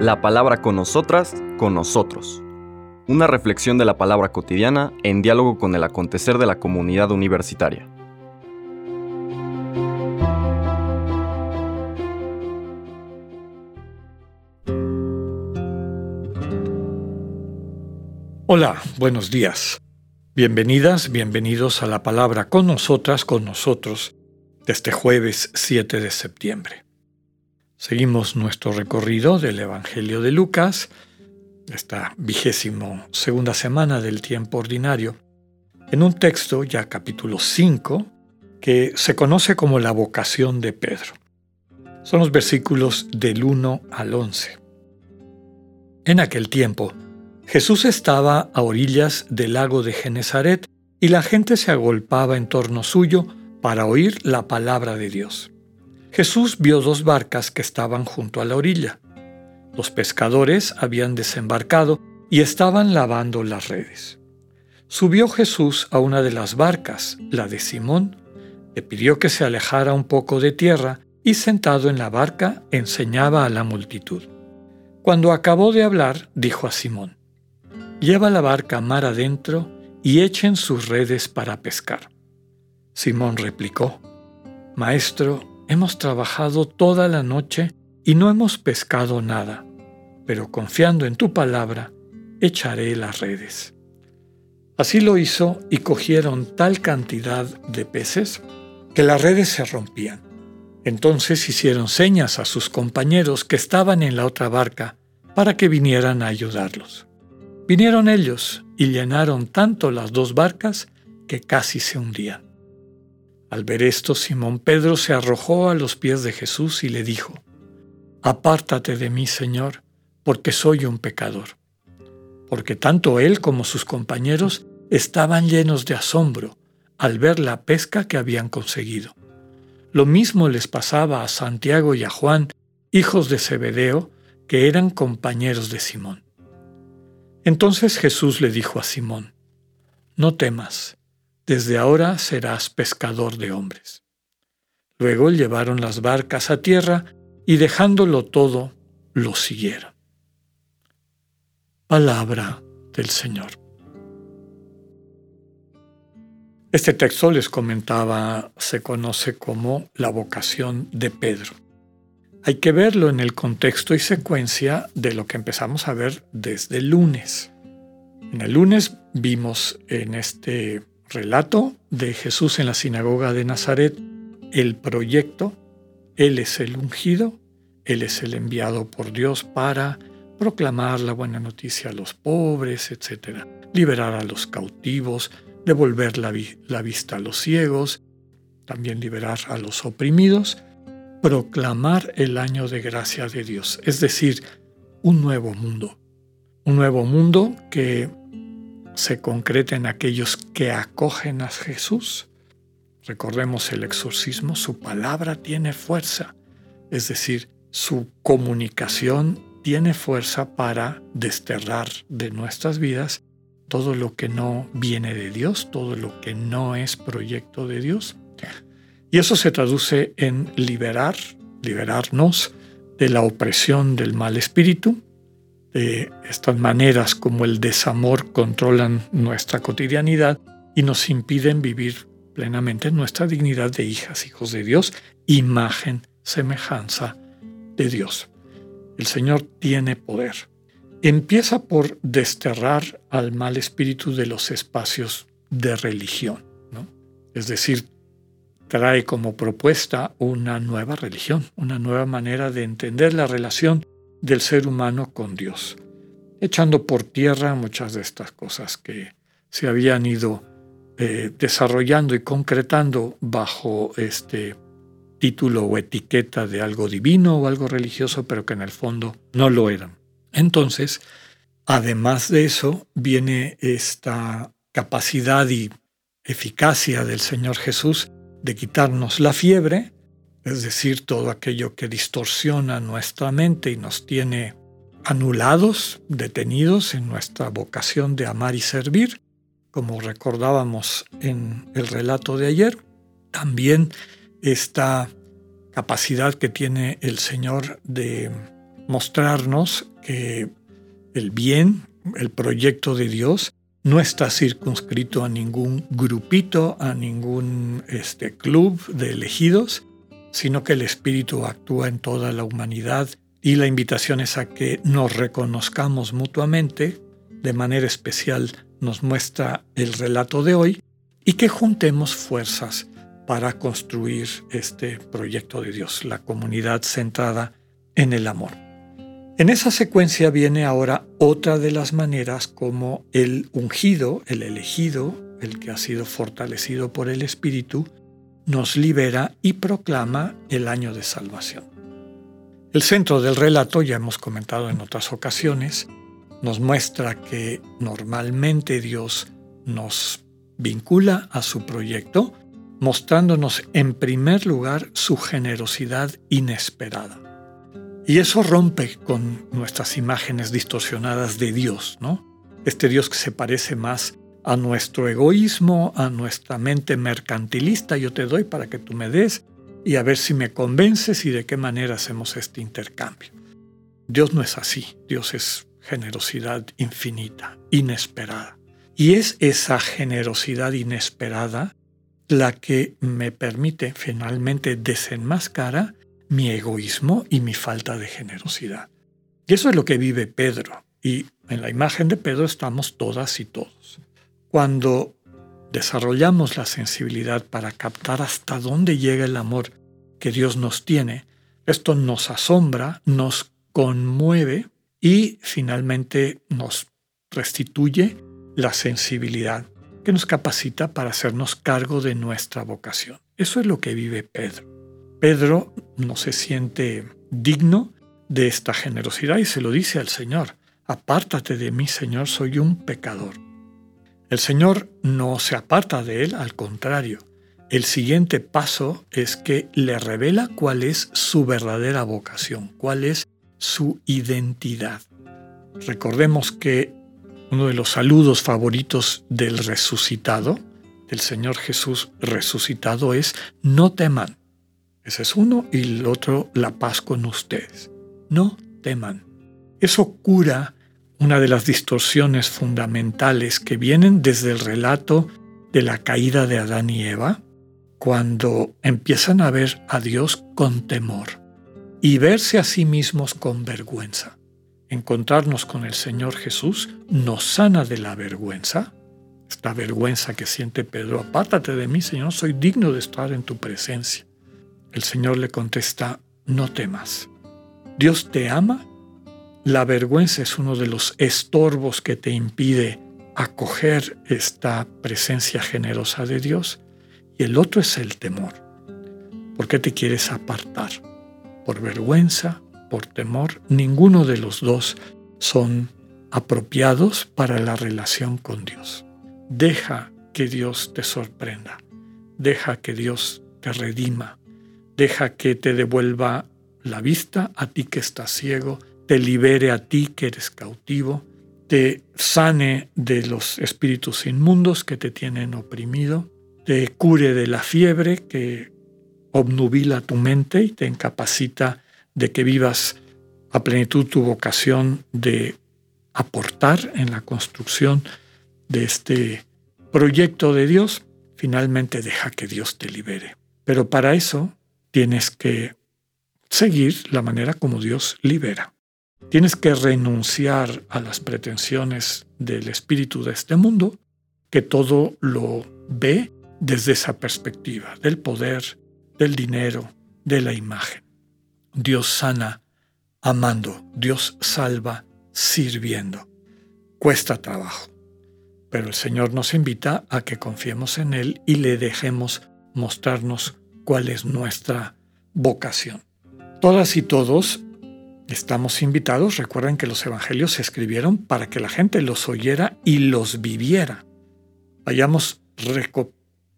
La palabra con nosotras, con nosotros. Una reflexión de la palabra cotidiana en diálogo con el acontecer de la comunidad universitaria. Hola, buenos días. Bienvenidas, bienvenidos a la palabra con nosotras, con nosotros, de este jueves 7 de septiembre. Seguimos nuestro recorrido del Evangelio de Lucas, esta vigésimo segunda semana del tiempo ordinario, en un texto, ya capítulo 5, que se conoce como la vocación de Pedro. Son los versículos del 1 al 11. En aquel tiempo, Jesús estaba a orillas del lago de Genezaret y la gente se agolpaba en torno suyo para oír la palabra de Dios. Jesús vio dos barcas que estaban junto a la orilla. Los pescadores habían desembarcado y estaban lavando las redes. Subió Jesús a una de las barcas, la de Simón, le pidió que se alejara un poco de tierra y sentado en la barca enseñaba a la multitud. Cuando acabó de hablar, dijo a Simón, Lleva la barca mar adentro y echen sus redes para pescar. Simón replicó, Maestro, hemos trabajado toda la noche y no hemos pescado nada, pero confiando en tu palabra, echaré las redes. Así lo hizo y cogieron tal cantidad de peces que las redes se rompían. Entonces hicieron señas a sus compañeros que estaban en la otra barca para que vinieran a ayudarlos. Vinieron ellos y llenaron tanto las dos barcas que casi se hundían. Al ver esto, Simón Pedro se arrojó a los pies de Jesús y le dijo, Apártate de mí, Señor, porque soy un pecador. Porque tanto él como sus compañeros estaban llenos de asombro al ver la pesca que habían conseguido. Lo mismo les pasaba a Santiago y a Juan, hijos de Zebedeo, que eran compañeros de Simón. Entonces Jesús le dijo a Simón, No temas, desde ahora serás pescador de hombres. Luego llevaron las barcas a tierra y dejándolo todo, lo siguieron. Palabra del Señor. Este texto les comentaba, se conoce como la vocación de Pedro. Hay que verlo en el contexto y secuencia de lo que empezamos a ver desde el lunes. En el lunes vimos en este relato de Jesús en la sinagoga de Nazaret el proyecto, Él es el ungido, Él es el enviado por Dios para proclamar la buena noticia a los pobres, etc. Liberar a los cautivos, devolver la, la vista a los ciegos, también liberar a los oprimidos proclamar el año de gracia de Dios, es decir, un nuevo mundo. Un nuevo mundo que se concreta en aquellos que acogen a Jesús. Recordemos el exorcismo, su palabra tiene fuerza, es decir, su comunicación tiene fuerza para desterrar de nuestras vidas todo lo que no viene de Dios, todo lo que no es proyecto de Dios. Y eso se traduce en liberar, liberarnos de la opresión del mal espíritu, de estas maneras como el desamor controlan nuestra cotidianidad y nos impiden vivir plenamente nuestra dignidad de hijas, hijos de Dios, imagen, semejanza de Dios. El Señor tiene poder. Empieza por desterrar al mal espíritu de los espacios de religión, ¿no? es decir, trae como propuesta una nueva religión, una nueva manera de entender la relación del ser humano con Dios, echando por tierra muchas de estas cosas que se habían ido eh, desarrollando y concretando bajo este título o etiqueta de algo divino o algo religioso, pero que en el fondo no lo eran. Entonces, además de eso, viene esta capacidad y eficacia del Señor Jesús de quitarnos la fiebre, es decir, todo aquello que distorsiona nuestra mente y nos tiene anulados, detenidos en nuestra vocación de amar y servir, como recordábamos en el relato de ayer. También esta capacidad que tiene el Señor de mostrarnos que el bien, el proyecto de Dios, no está circunscrito a ningún grupito, a ningún este, club de elegidos, sino que el Espíritu actúa en toda la humanidad y la invitación es a que nos reconozcamos mutuamente, de manera especial nos muestra el relato de hoy, y que juntemos fuerzas para construir este proyecto de Dios, la comunidad centrada en el amor. En esa secuencia viene ahora otra de las maneras como el ungido, el elegido, el que ha sido fortalecido por el Espíritu, nos libera y proclama el año de salvación. El centro del relato, ya hemos comentado en otras ocasiones, nos muestra que normalmente Dios nos vincula a su proyecto, mostrándonos en primer lugar su generosidad inesperada. Y eso rompe con nuestras imágenes distorsionadas de Dios, ¿no? Este Dios que se parece más a nuestro egoísmo, a nuestra mente mercantilista, yo te doy para que tú me des y a ver si me convences y de qué manera hacemos este intercambio. Dios no es así, Dios es generosidad infinita, inesperada. Y es esa generosidad inesperada la que me permite finalmente desenmascarar mi egoísmo y mi falta de generosidad. Y eso es lo que vive Pedro. Y en la imagen de Pedro estamos todas y todos. Cuando desarrollamos la sensibilidad para captar hasta dónde llega el amor que Dios nos tiene, esto nos asombra, nos conmueve y finalmente nos restituye la sensibilidad que nos capacita para hacernos cargo de nuestra vocación. Eso es lo que vive Pedro. Pedro no se siente digno de esta generosidad y se lo dice al Señor. Apártate de mí, Señor, soy un pecador. El Señor no se aparta de él, al contrario. El siguiente paso es que le revela cuál es su verdadera vocación, cuál es su identidad. Recordemos que uno de los saludos favoritos del resucitado, del Señor Jesús resucitado, es no teman. Ese es uno y el otro, la paz con ustedes. No teman. Eso cura una de las distorsiones fundamentales que vienen desde el relato de la caída de Adán y Eva, cuando empiezan a ver a Dios con temor y verse a sí mismos con vergüenza. Encontrarnos con el Señor Jesús nos sana de la vergüenza, esta vergüenza que siente Pedro, apártate de mí, Señor, soy digno de estar en tu presencia. El Señor le contesta, no temas. Dios te ama la vergüenza es uno de los estorbos que te impide acoger esta presencia generosa de Dios y el otro es el temor. ¿Por qué te quieres apartar? ¿Por vergüenza? ¿Por temor? Ninguno de los dos son apropiados para la relación con Dios. Deja que Dios te sorprenda. Deja que Dios te redima. Deja que te devuelva la vista a ti que estás ciego te libere a ti que eres cautivo, te sane de los espíritus inmundos que te tienen oprimido, te cure de la fiebre que obnubila tu mente y te incapacita de que vivas a plenitud tu vocación de aportar en la construcción de este proyecto de Dios, finalmente deja que Dios te libere. Pero para eso tienes que seguir la manera como Dios libera. Tienes que renunciar a las pretensiones del espíritu de este mundo, que todo lo ve desde esa perspectiva, del poder, del dinero, de la imagen. Dios sana amando, Dios salva sirviendo. Cuesta trabajo, pero el Señor nos invita a que confiemos en Él y le dejemos mostrarnos cuál es nuestra vocación. Todas y todos Estamos invitados, recuerden que los evangelios se escribieron para que la gente los oyera y los viviera. Vayamos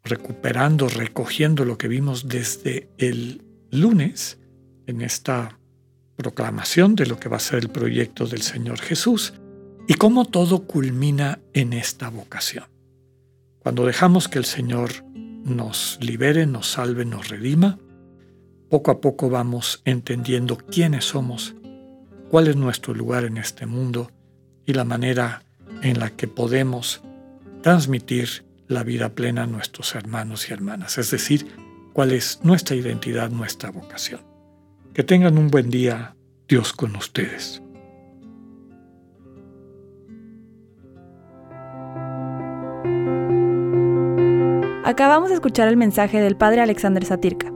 recuperando, recogiendo lo que vimos desde el lunes en esta proclamación de lo que va a ser el proyecto del Señor Jesús y cómo todo culmina en esta vocación. Cuando dejamos que el Señor nos libere, nos salve, nos redima, poco a poco vamos entendiendo quiénes somos, cuál es nuestro lugar en este mundo y la manera en la que podemos transmitir la vida plena a nuestros hermanos y hermanas, es decir, cuál es nuestra identidad, nuestra vocación. Que tengan un buen día, Dios con ustedes. Acabamos de escuchar el mensaje del Padre Alexander Satirka.